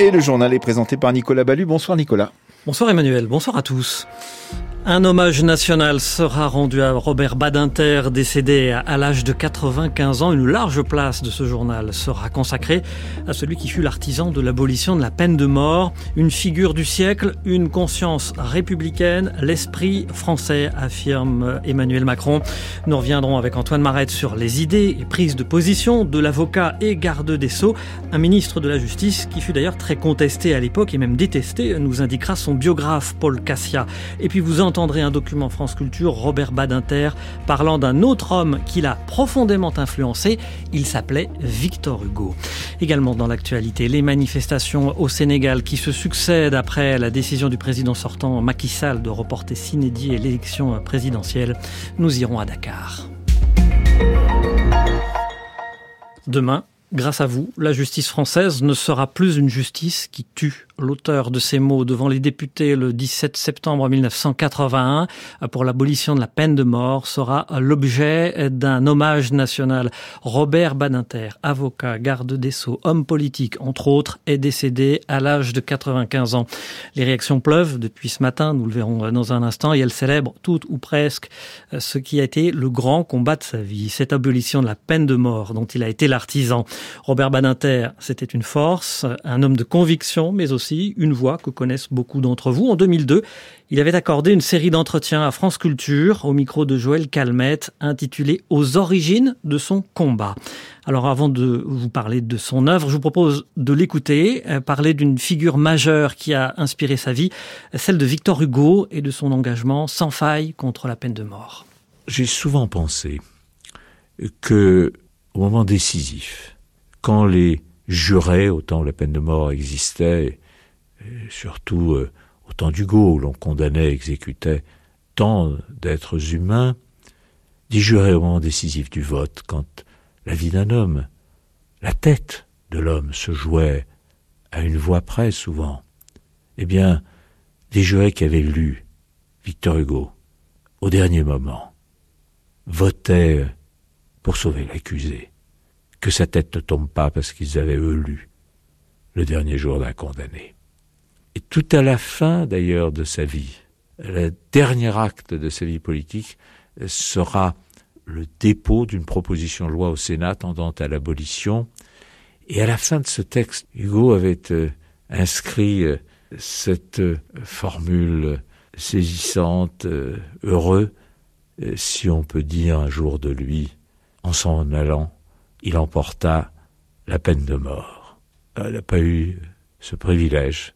Et le journal est présenté par Nicolas Ballu. Bonsoir Nicolas. Bonsoir Emmanuel, bonsoir à tous. Un hommage national sera rendu à Robert Badinter, décédé à l'âge de 95 ans. Une large place de ce journal sera consacrée à celui qui fut l'artisan de l'abolition de la peine de mort. Une figure du siècle, une conscience républicaine, l'esprit français, affirme Emmanuel Macron. Nous reviendrons avec Antoine Marette sur les idées et prises de position de l'avocat et garde des Sceaux, un ministre de la Justice qui fut d'ailleurs très contesté à l'époque et même détesté, nous indiquera son biographe Paul Cassia. Et puis vous entendrez un document France Culture, Robert Badinter, parlant d'un autre homme qui l'a profondément influencé. Il s'appelait Victor Hugo. Également dans l'actualité, les manifestations au Sénégal qui se succèdent après la décision du président sortant Macky Sall de reporter s'inédit l'élection présidentielle. Nous irons à Dakar. Demain, Grâce à vous, la justice française ne sera plus une justice qui tue. L'auteur de ces mots devant les députés le 17 septembre 1981 pour l'abolition de la peine de mort sera l'objet d'un hommage national. Robert Badinter, avocat, garde des Sceaux, homme politique entre autres, est décédé à l'âge de 95 ans. Les réactions pleuvent depuis ce matin, nous le verrons dans un instant, et elles célèbrent toutes ou presque ce qui a été le grand combat de sa vie, cette abolition de la peine de mort dont il a été l'artisan. Robert Badinter, c'était une force, un homme de conviction, mais aussi une voix que connaissent beaucoup d'entre vous. En 2002, il avait accordé une série d'entretiens à France Culture au micro de Joël Calmette intitulé Aux origines de son combat. Alors avant de vous parler de son œuvre, je vous propose de l'écouter, euh, parler d'une figure majeure qui a inspiré sa vie, celle de Victor Hugo et de son engagement sans faille contre la peine de mort. J'ai souvent pensé que au moment décisif, quand les jurés, autant la peine de mort existait, surtout euh, au temps d'Hugo, où l'on condamnait, exécutait tant d'êtres humains, jurés au moment décisif du vote, quand la vie d'un homme, la tête de l'homme se jouait à une voix près souvent, eh bien, des jurés qui avaient lu Victor Hugo au dernier moment votaient pour sauver l'accusé que sa tête ne tombe pas parce qu'ils avaient eux lu le dernier jour d'un condamné. Et tout à la fin d'ailleurs de sa vie, le dernier acte de sa vie politique sera le dépôt d'une proposition de loi au Sénat tendant à l'abolition. Et à la fin de ce texte, Hugo avait euh, inscrit euh, cette euh, formule saisissante, heureux, si on peut dire un jour de lui, en s'en allant il emporta la peine de mort. Elle n'a pas eu ce privilège.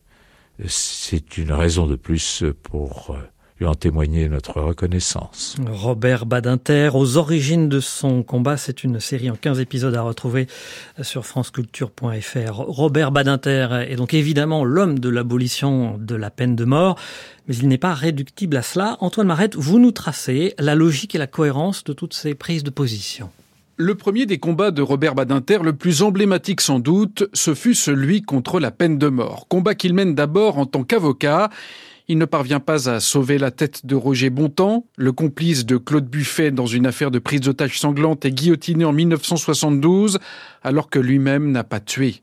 C'est une raison de plus pour euh, lui en témoigner notre reconnaissance. Robert Badinter, aux origines de son combat, c'est une série en 15 épisodes à retrouver sur franceculture.fr. Robert Badinter est donc évidemment l'homme de l'abolition de la peine de mort, mais il n'est pas réductible à cela. Antoine Marette, vous nous tracez la logique et la cohérence de toutes ces prises de position. Le premier des combats de Robert Badinter, le plus emblématique sans doute, ce fut celui contre la peine de mort. Combat qu'il mène d'abord en tant qu'avocat. Il ne parvient pas à sauver la tête de Roger Bontemps, le complice de Claude Buffet dans une affaire de prise d'otage sanglante et guillotiné en 1972, alors que lui-même n'a pas tué.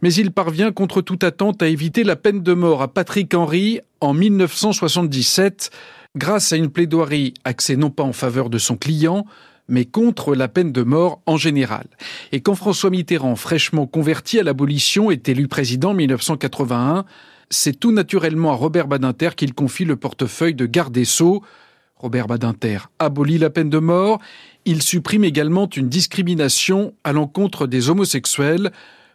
Mais il parvient contre toute attente à éviter la peine de mort à Patrick Henry en 1977, grâce à une plaidoirie axée non pas en faveur de son client, mais contre la peine de mort en général. Et quand François Mitterrand, fraîchement converti à l'abolition, est élu président en 1981, c'est tout naturellement à Robert Badinter qu'il confie le portefeuille de garde des Sceaux. Robert Badinter abolit la peine de mort, il supprime également une discrimination à l'encontre des homosexuels.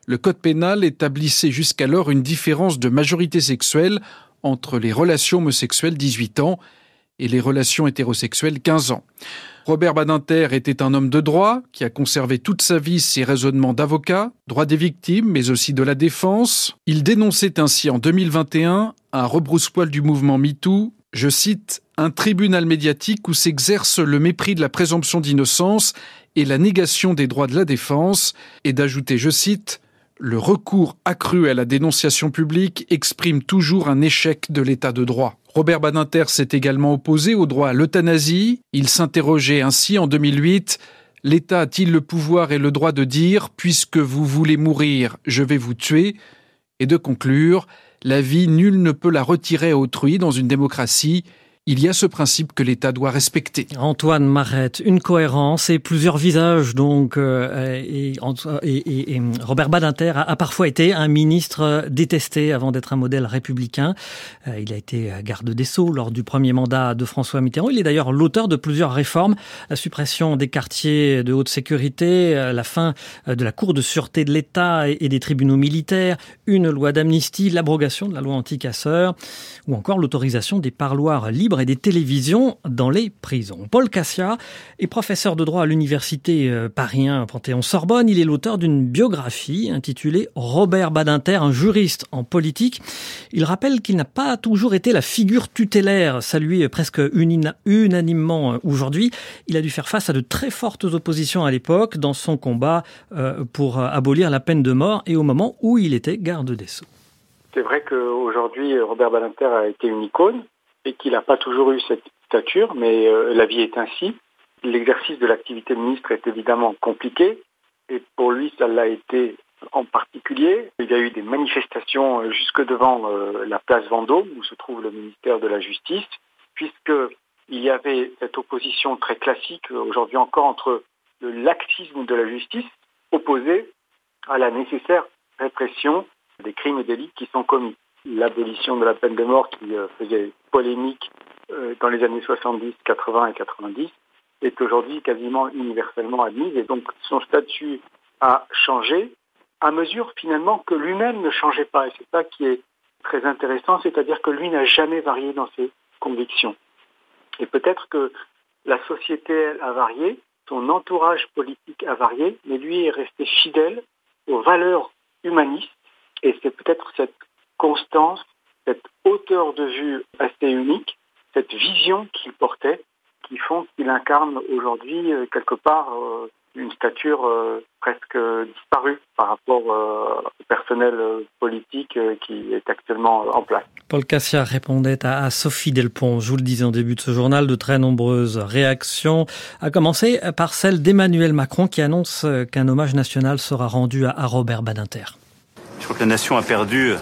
Le code pénal établissait jusqu'alors une différence de majorité sexuelle entre les relations homosexuelles 18 ans et les relations hétérosexuelles 15 ans. Robert Badinter était un homme de droit qui a conservé toute sa vie ses raisonnements d'avocat, droit des victimes, mais aussi de la défense. Il dénonçait ainsi en 2021 un rebrousse-poil du mouvement MeToo, je cite, un tribunal médiatique où s'exerce le mépris de la présomption d'innocence et la négation des droits de la défense, et d'ajouter, je cite, le recours accru à la dénonciation publique exprime toujours un échec de l'état de droit. Robert Badinter s'est également opposé au droit à l'euthanasie. Il s'interrogeait ainsi en 2008 L'État a-t-il le pouvoir et le droit de dire Puisque vous voulez mourir, je vais vous tuer et de conclure La vie, nul ne peut la retirer à autrui dans une démocratie il y a ce principe que l'État doit respecter. Antoine Marette, une cohérence et plusieurs visages donc. Euh, Robert Badinter a, parfois été un ministre détesté avant d'être un modèle républicain. Euh, il a été garde des Sceaux lors du premier mandat de François Mitterrand. Il est d'ailleurs l'auteur de plusieurs réformes, la suppression des quartiers de haute sécurité, euh, la fin de la Cour de sûreté de l'État et des tribunaux militaires, une loi d'amnistie, l'abrogation de la loi anti-casseurs ou encore l'autorisation des parloirs libres et des télévisions dans les prisons. Paul Cassia est professeur de droit à l'université euh, Paris Panthéon-Sorbonne. Il est l'auteur d'une biographie intitulée Robert Badinter, un juriste en politique. Il rappelle qu'il n'a pas toujours été la figure tutélaire saluée presque unanimement euh, aujourd'hui. Il a dû faire face à de très fortes oppositions à l'époque dans son combat euh, pour abolir la peine de mort et au moment où il était garde des Sceaux. C'est vrai qu'aujourd'hui, Robert Badinter a été une icône et qu'il n'a pas toujours eu cette stature, mais euh, la vie est ainsi. L'exercice de l'activité de ministre est évidemment compliqué, et pour lui, ça l'a été en particulier. Il y a eu des manifestations euh, jusque devant euh, la place Vendôme, où se trouve le ministère de la Justice, puisqu'il y avait cette opposition très classique, aujourd'hui encore, entre le laxisme de la justice, opposé à la nécessaire répression des crimes et délits qui sont commis l'abolition de la peine de mort qui euh, faisait polémique euh, dans les années 70, 80 et 90 est aujourd'hui quasiment universellement admise. Et donc son statut a changé à mesure finalement que lui-même ne changeait pas. Et c'est ça qui est très intéressant, c'est-à-dire que lui n'a jamais varié dans ses convictions. Et peut-être que la société a varié, son entourage politique a varié, mais lui est resté fidèle aux valeurs humanistes. Et c'est peut-être cette constance, cette hauteur de vue assez unique, cette vision qu'il portait, qui font qu'il incarne aujourd'hui euh, quelque part euh, une stature euh, presque disparue par rapport au personnel politique qui est actuellement en place. Paul Cassia répondait à Sophie Delpont. Je vous le disais en début de ce journal, de très nombreuses réactions, à commencer par celle d'Emmanuel Macron qui annonce qu'un hommage national sera rendu à Robert Badinter. Je crois que la nation a perdu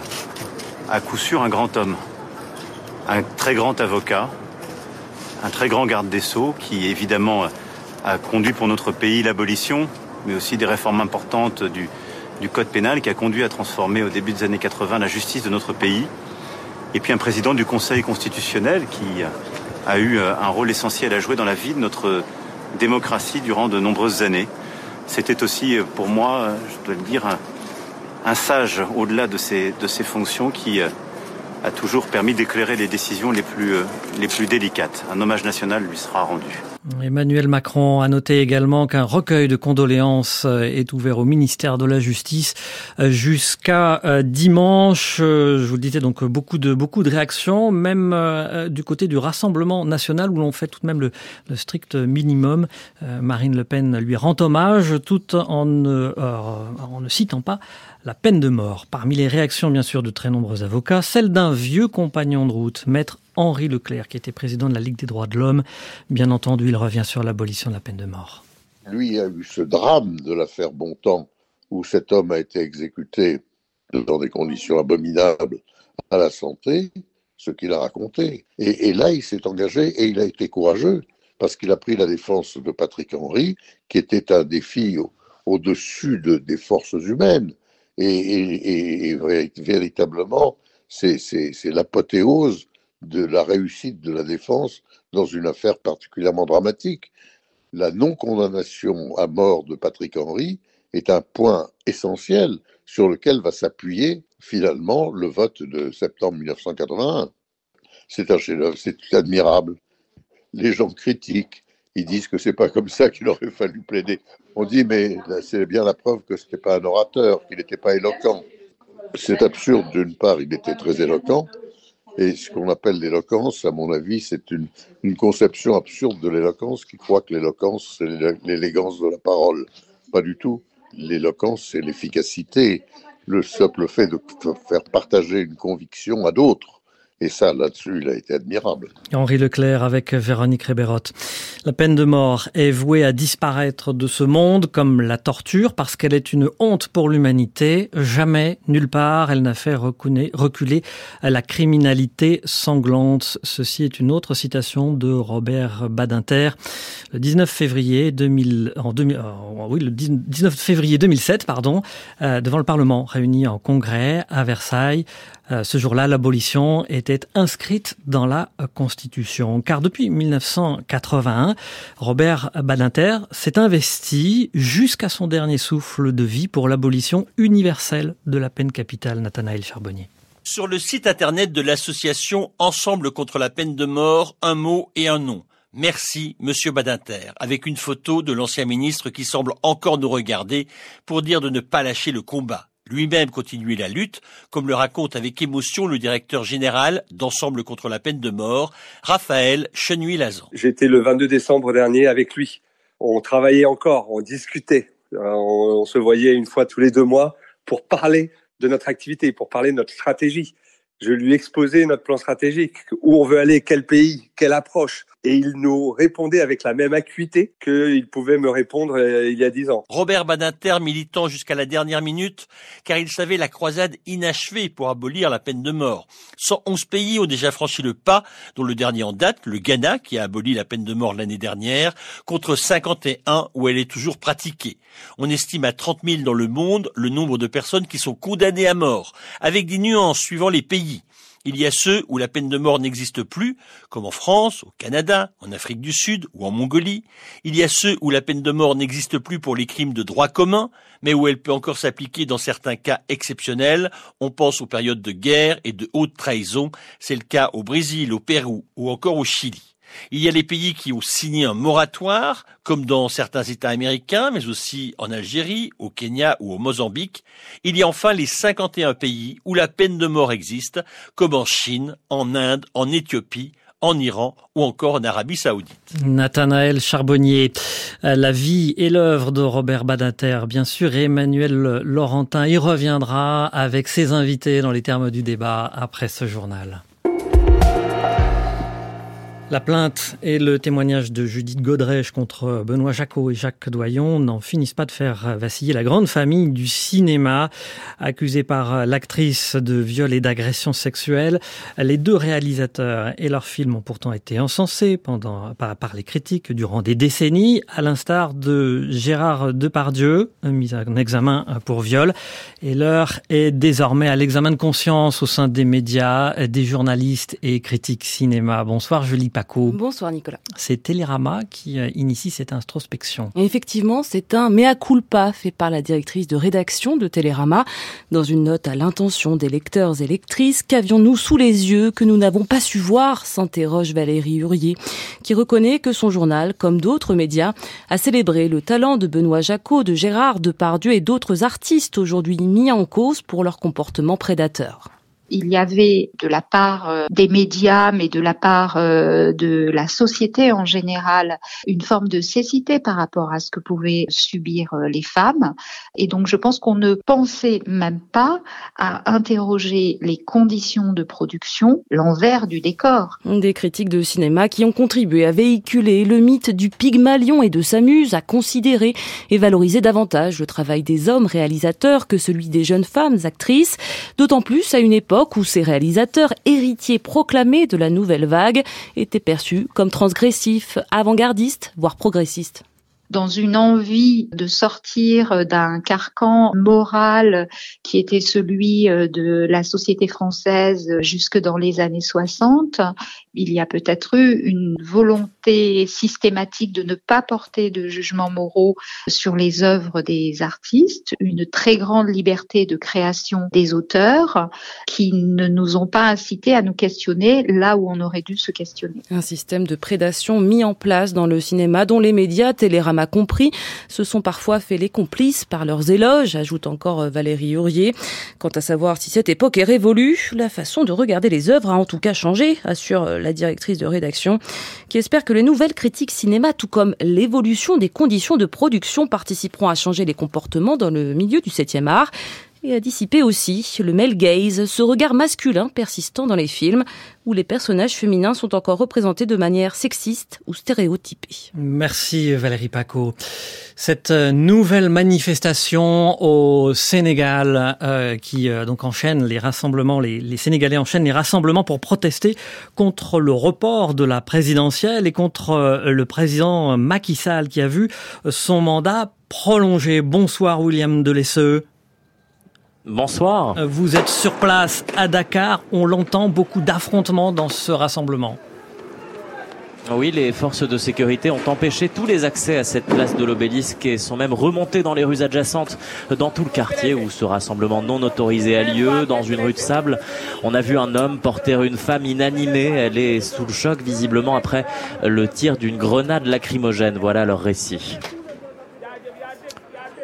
à coup sûr un grand homme, un très grand avocat, un très grand garde des sceaux qui évidemment a conduit pour notre pays l'abolition, mais aussi des réformes importantes du, code pénal qui a conduit à transformer au début des années 80 la justice de notre pays. Et puis un président du Conseil constitutionnel qui a eu un rôle essentiel à jouer dans la vie de notre démocratie durant de nombreuses années. C'était aussi pour moi, je dois le dire, un, sage au-delà de ses, de ses fonctions qui euh, a toujours permis d'éclairer les décisions euh, les plus délicates. Un hommage national lui sera rendu. Emmanuel Macron a noté également qu'un recueil de condoléances euh, est ouvert au ministère de la Justice jusqu'à dimanche. Je vous le disais donc beaucoup de réactions, même du côté du Rassemblement national où l'on fait tout de même le, strict minimum. Marine Le Pen lui rend hommage tout en ne citant pas la peine de mort. Parmi les réactions, bien sûr, de très nombreux avocats, celle d'un vieux compagnon de route, maître Henri Leclerc, qui était président de la Ligue des droits de l'homme. Bien entendu, il revient sur l'abolition de la peine de mort. Lui a eu ce drame de l'affaire Bontemps, où cet homme a été exécuté dans des conditions abominables à la santé, ce qu'il a raconté. Et, là, il s'est engagé et il a été courageux, parce qu'il a pris la défense de Patrick Henry, qui était un défi au-dessus des forces humaines et, véritablement, c'est l'apothéose de la réussite de la défense dans une affaire particulièrement dramatique. La non-condamnation à mort de Patrick Henry est un point essentiel sur lequel va s'appuyer finalement le vote de septembre 1981. C'est un chef-d'œuvre, c'est admirable. Les gens critiquent, ils disent que c'est pas comme ça qu'il aurait fallu plaider. On dit, mais c'est bien la preuve que ce n'était pas un orateur, qu'il n'était pas éloquent. C'est absurde, d'une part, il était très éloquent, et ce qu'on appelle l'éloquence, à mon avis, c'est une, une, conception absurde de l'éloquence qui croit que l'éloquence, c'est l'élégance de la parole. Pas du tout. L'éloquence, c'est l'efficacité, le simple fait de faire partager une conviction à d'autres. Et ça, là-dessus, il a été admirable. Henri Leclerc avec Véronique Réberotte. La peine de mort est vouée à disparaître de ce monde comme la torture parce qu'elle est une honte pour l'humanité. Jamais, nulle part, elle n'a fait reculer la criminalité sanglante. Ceci est une autre citation de Robert Badinter. Le 19 février 2000, en 2000, oui, le 19 février 2007, pardon, euh, devant le Parlement réuni en congrès à Versailles. Euh, ce jour-là, l'abolition était inscrite dans la Constitution. Car depuis 1981, Robert Badinter s'est investi jusqu'à son dernier souffle de vie pour l'abolition universelle de la peine capitale, Nathanaël Charbonnier. Sur le site internet de l'association Ensemble contre la peine de mort, un mot et un nom. Merci, Monsieur Badinter, avec une photo de l'ancien ministre qui semble encore nous regarder pour dire de ne pas lâcher le combat lui-même continuer la lutte, comme le raconte avec émotion le directeur général d'Ensemble contre la peine de mort, Raphaël Chenuy-Lazan. J'étais le 22 décembre dernier avec lui. On travaillait encore, on discutait, on, se voyait une fois tous les deux mois pour parler de notre activité, pour parler de notre stratégie. Je lui exposais notre plan stratégique, où on veut aller, quel pays, quelle approche et il nous répondait avec la même acuité qu'il pouvait me répondre euh, il y a dix ans. Robert Badinter militant jusqu'à la dernière minute, car il savait la croisade inachevée pour abolir la peine de mort. 111 pays ont déjà franchi le pas, dont le dernier en date, le Ghana, qui a aboli la peine de mort l'année dernière, contre 51 où elle est toujours pratiquée. On estime à 30 000 dans le monde le nombre de personnes qui sont condamnées à mort, avec des nuances suivant les pays. Il y a ceux où la peine de mort n'existe plus, comme en France, au Canada, en Afrique du Sud ou en Mongolie. Il y a ceux où la peine de mort n'existe plus pour les crimes de droit commun, mais où elle peut encore s'appliquer dans certains cas exceptionnels. On pense aux périodes de guerre et de haute trahison. C'est le cas au Brésil, au Pérou ou encore au Chili. Il y a les pays qui ont signé un moratoire, comme dans certains États américains, mais aussi en Algérie, au Kenya ou au Mozambique. Il y a enfin les 51 pays où la peine de mort existe, comme en Chine, en Inde, en Éthiopie, en Iran ou encore en Arabie Saoudite. Nathanaël Charbonnier, la vie et l'œuvre de Robert Badinter, bien sûr, et Emmanuel Laurentin y reviendra avec ses invités dans les termes du débat après ce journal. La plainte et le témoignage de Judith Godrèche contre Benoît Jacot et Jacques Doyon n'en finissent pas de faire vaciller la grande famille du cinéma. Accusée par l'actrice de viol et d'agression sexuelle, les deux réalisateurs et leurs films ont pourtant été encensés pendant, par, les critiques durant des décennies, à l'instar de Gérard Depardieu, mis en examen pour viol. Et l'heure est désormais à l'examen de conscience au sein des médias, des journalistes et critiques cinéma. Bonsoir Julie Bonsoir Nicolas. C'est Télérama qui euh, initie cette introspection. effectivement, c'est un mea culpa fait par la directrice de rédaction de Télérama. Dans une note à l'intention des lecteurs et lectrices, qu'avions-nous sous les yeux que nous n'avons pas su voir s'interroge Valérie Hurier, qui reconnaît que son journal, comme d'autres médias, a célébré le talent de Benoît Jacot, de Gérard Depardieu et d'autres artistes aujourd'hui mis en cause pour leur comportement prédateur il y avait de la part euh, des médias, mais de la part euh, de la société en général, une forme de cécité par rapport à ce que pouvaient subir euh, les femmes. Et donc je pense qu'on ne pensait même pas à interroger les conditions de production, l'envers du décor. Des critiques de cinéma qui ont contribué à véhiculer le mythe du Pygmalion et de sa muse, à considérer et valoriser davantage le travail des hommes réalisateurs que celui des jeunes femmes actrices, d'autant plus à une époque où ces réalisateurs, héritiers proclamés de la nouvelle vague, étaient perçus comme transgressifs, avant-gardistes, voire progressistes dans une envie de sortir d'un carcan moral qui était celui euh, de la société française jusque dans les années 60, il y a peut-être eu une volonté systématique de ne pas porter de jugements moraux sur les œuvres des artistes, une très grande liberté de création des auteurs qui ne nous ont pas incité à nous questionner là où on aurait dû se questionner. Un système de prédation mis en place dans le cinéma dont les médias, Télérama compris, se sont parfois fait les complices par leurs éloges, ajoute encore euh, Valérie Hurier. Quant à savoir si cette époque est révolue, la façon de regarder les œuvres a en tout cas changé, assure euh, la directrice de rédaction, qui espère que les nouvelles critiques cinéma, tout comme l'évolution des conditions de production, participeront à changer les comportements dans le milieu du 7e art. Et à dissiper aussi le male gaze, ce regard masculin persistant dans les films où les personnages féminins sont encore représentés de manière sexiste ou stéréotypée. Merci Valérie Paco. Cette euh, nouvelle manifestation au Sénégal euh, qui euh, donc enchaîne les rassemblements, les, Sénégalais enchaînent les rassemblements pour protester contre le report de la présidentielle et contre le président Macky Sall qui a vu son mandat prolongé. Bonsoir William Delesseux. Bonsoir. Vous êtes sur place à Dakar. On l'entend, beaucoup d'affrontements dans ce rassemblement. Oui, les forces de sécurité ont empêché tous les accès à cette place de l'obélisque et sont même remontés dans les rues adjacentes dans tout le quartier où ce rassemblement non autorisé a lieu, dans une rue de sable. On a vu un homme porter une femme inanimée. Elle est sous le choc visiblement après le tir d'une grenade lacrymogène. Voilà leur récit.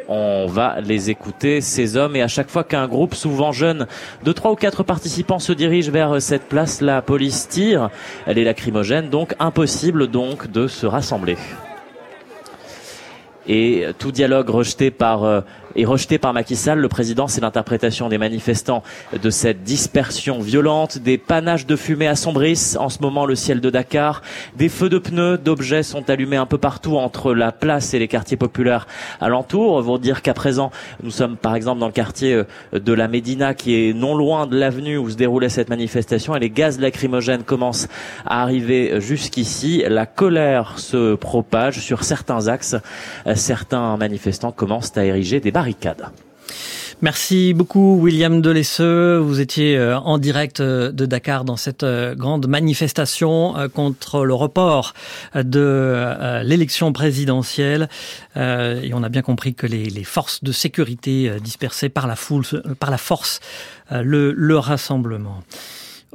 On va les écouter, ces hommes, et à chaque fois qu'un groupe, souvent jeune, de trois ou quatre participants se dirige vers cette place, la police tire. Elle est lacrymogène, donc impossible donc de se rassembler. Et tout dialogue rejeté par est rejeté par Macky Sall. Le président, c'est l'interprétation des manifestants de cette dispersion violente. Des panaches de fumée assombrissent en ce moment le ciel de Dakar. Des feux de pneus, d'objets sont allumés un peu partout entre la place et les quartiers populaires alentours. Vous dire qu'à présent, nous sommes par exemple dans le quartier euh, de la Médina qui est non loin de l'avenue où se déroulait cette manifestation et les gaz lacrymogènes commencent à arriver jusqu'ici. La colère se propage sur certains axes. Certains manifestants commencent à ériger des barrières Merci beaucoup William Delesseux. Vous étiez euh, en direct euh, de Dakar dans cette euh, grande manifestation contre le report de l'élection présidentielle. Et on a bien compris que les, forces de sécurité dispersées par la foule, par la force, le, le rassemblement.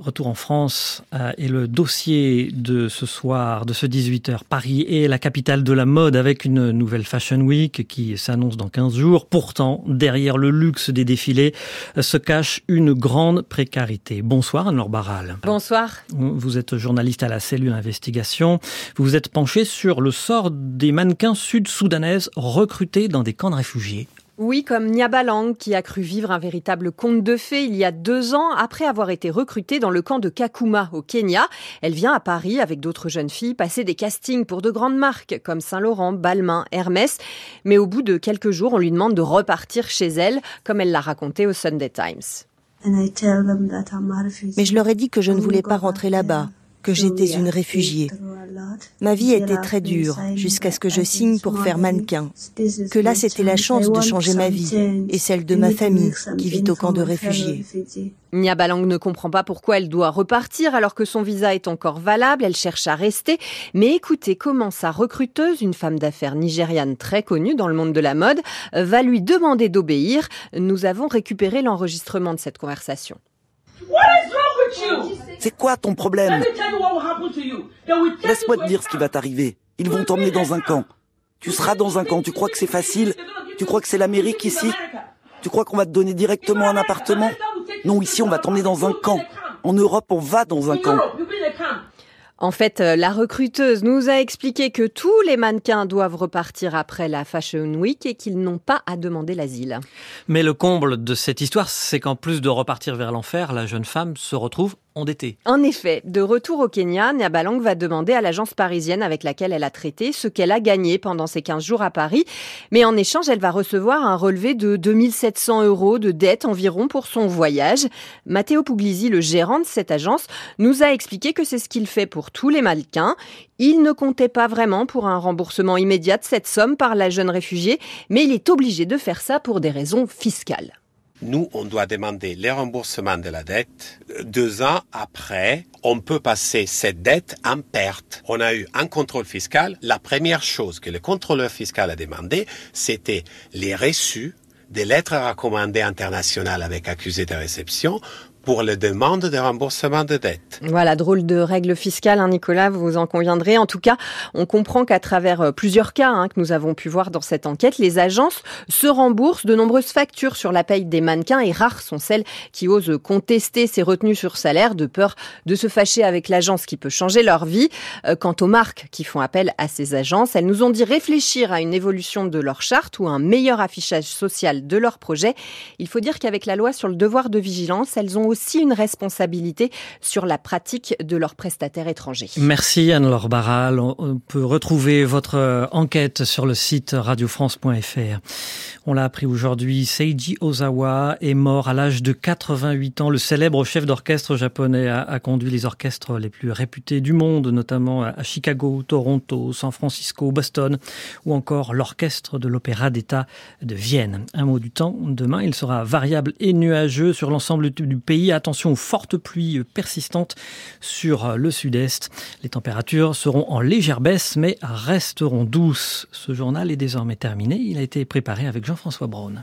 Retour en France euh, et le dossier de ce soir, de ce 18h. Paris est la capitale de la mode avec une nouvelle Fashion Week qui s'annonce dans 15 jours. Pourtant, derrière le luxe des défilés euh, se cache une grande précarité. Bonsoir Anne-Laure Barral. Bonsoir. Vous êtes journaliste à la cellule investigation. Vous vous êtes penché sur le sort des mannequins sud-soudanaises recrutés dans des camps de réfugiés. Oui, comme Nyabalang, qui a cru vivre un véritable conte de fées il y a deux ans après avoir été recrutée dans le camp de Kakuma au Kenya. Elle vient à Paris avec d'autres jeunes filles passer des castings pour de grandes marques comme Saint-Laurent, Balmain, Hermès. Mais au bout de quelques jours, on lui demande de repartir chez elle, comme elle l'a raconté au Sunday Times. Mais je leur ai dit que je ne voulais pas rentrer là-bas, que j'étais une réfugiée. Ma vie était très dure jusqu'à ce que je signe pour faire mannequin. Que là, c'était la chance de changer ma vie et celle de ma famille qui vit au camp de réfugiés. Nyabalang ne comprend pas pourquoi elle doit repartir alors que son visa est encore valable. Elle cherche à rester. Mais écoutez comment sa recruteuse, une femme d'affaires nigériane très connue dans le monde de la mode, va lui demander d'obéir. Nous avons récupéré l'enregistrement de cette conversation. C'est quoi ton problème? Laisse-moi te dire ce qui va t'arriver. Ils vont t'emmener dans un camp. Tu seras dans un camp. Tu crois que c'est facile? Tu crois que c'est l'Amérique ici? Tu crois qu'on va te donner directement un appartement? Non, ici on va t'emmener dans un camp. En Europe, on va dans un camp. En fait, euh, la recruteuse nous a expliqué que tous les mannequins doivent repartir après la Fashion Week et qu'ils n'ont pas à demander l'asile. Mais le comble de cette histoire, c'est qu'en plus de repartir vers l'enfer, la jeune femme se retrouve En effet, de retour au Kenya, Nyabalang va demander à l'agence parisienne avec laquelle elle a traité ce qu'elle a gagné pendant ses 15 jours à Paris. Mais en échange, elle va recevoir un relevé de 2700 euros de dette environ pour son voyage. Matteo Puglisi, le gérant de cette agence, nous a expliqué que c'est ce qu'il fait pour tous les mannequins. Il ne comptait pas vraiment pour un remboursement immédiat de cette somme par la jeune réfugiée, mais il est obligé de faire ça pour des raisons fiscales. Nous, on doit demander les remboursements de la dette. Deux ans après, on peut passer cette dette en perte. On a eu un contrôle fiscal. La première chose que le contrôleur fiscal a demandé, c'était les reçus des lettres recommandées internationales avec accusé de réception pour les demandes de remboursement de dettes. Voilà, drôle de règles fiscales, hein, Nicolas, vous en conviendrez. En tout cas, on comprend qu'à travers euh, plusieurs cas hein, que nous avons pu voir dans cette enquête, les agences se remboursent de nombreuses factures sur la paye des mannequins et rares sont celles qui osent contester ces retenues sur salaire de peur de se fâcher avec l'agence qui peut changer leur vie. Euh, quant aux marques qui font appel à ces agences, elles nous ont dit réfléchir à une évolution de leur charte ou un meilleur affichage social de leur projet. Il faut dire qu'avec la loi sur le devoir de vigilance, elles ont aussi une responsabilité sur la pratique de leurs prestataires étrangers. Merci Anne-Laure Barral. On peut retrouver votre euh, enquête sur le site radiofrance.fr. On l'a appris aujourd'hui, Seiji Ozawa est mort à l'âge de 88 ans. Le célèbre chef d'orchestre japonais a, conduit les orchestres les plus réputés du monde, notamment à Chicago, Toronto, San Francisco, Boston, ou encore l'orchestre de l'Opéra d'État de Vienne. Un mot du temps, demain il sera variable et nuageux sur l'ensemble du Attention aux fortes pluies persistantes sur le sud-est. Les températures seront en légère baisse mais resteront douces. Ce journal est désormais terminé. Il a été préparé avec Jean-François Braun.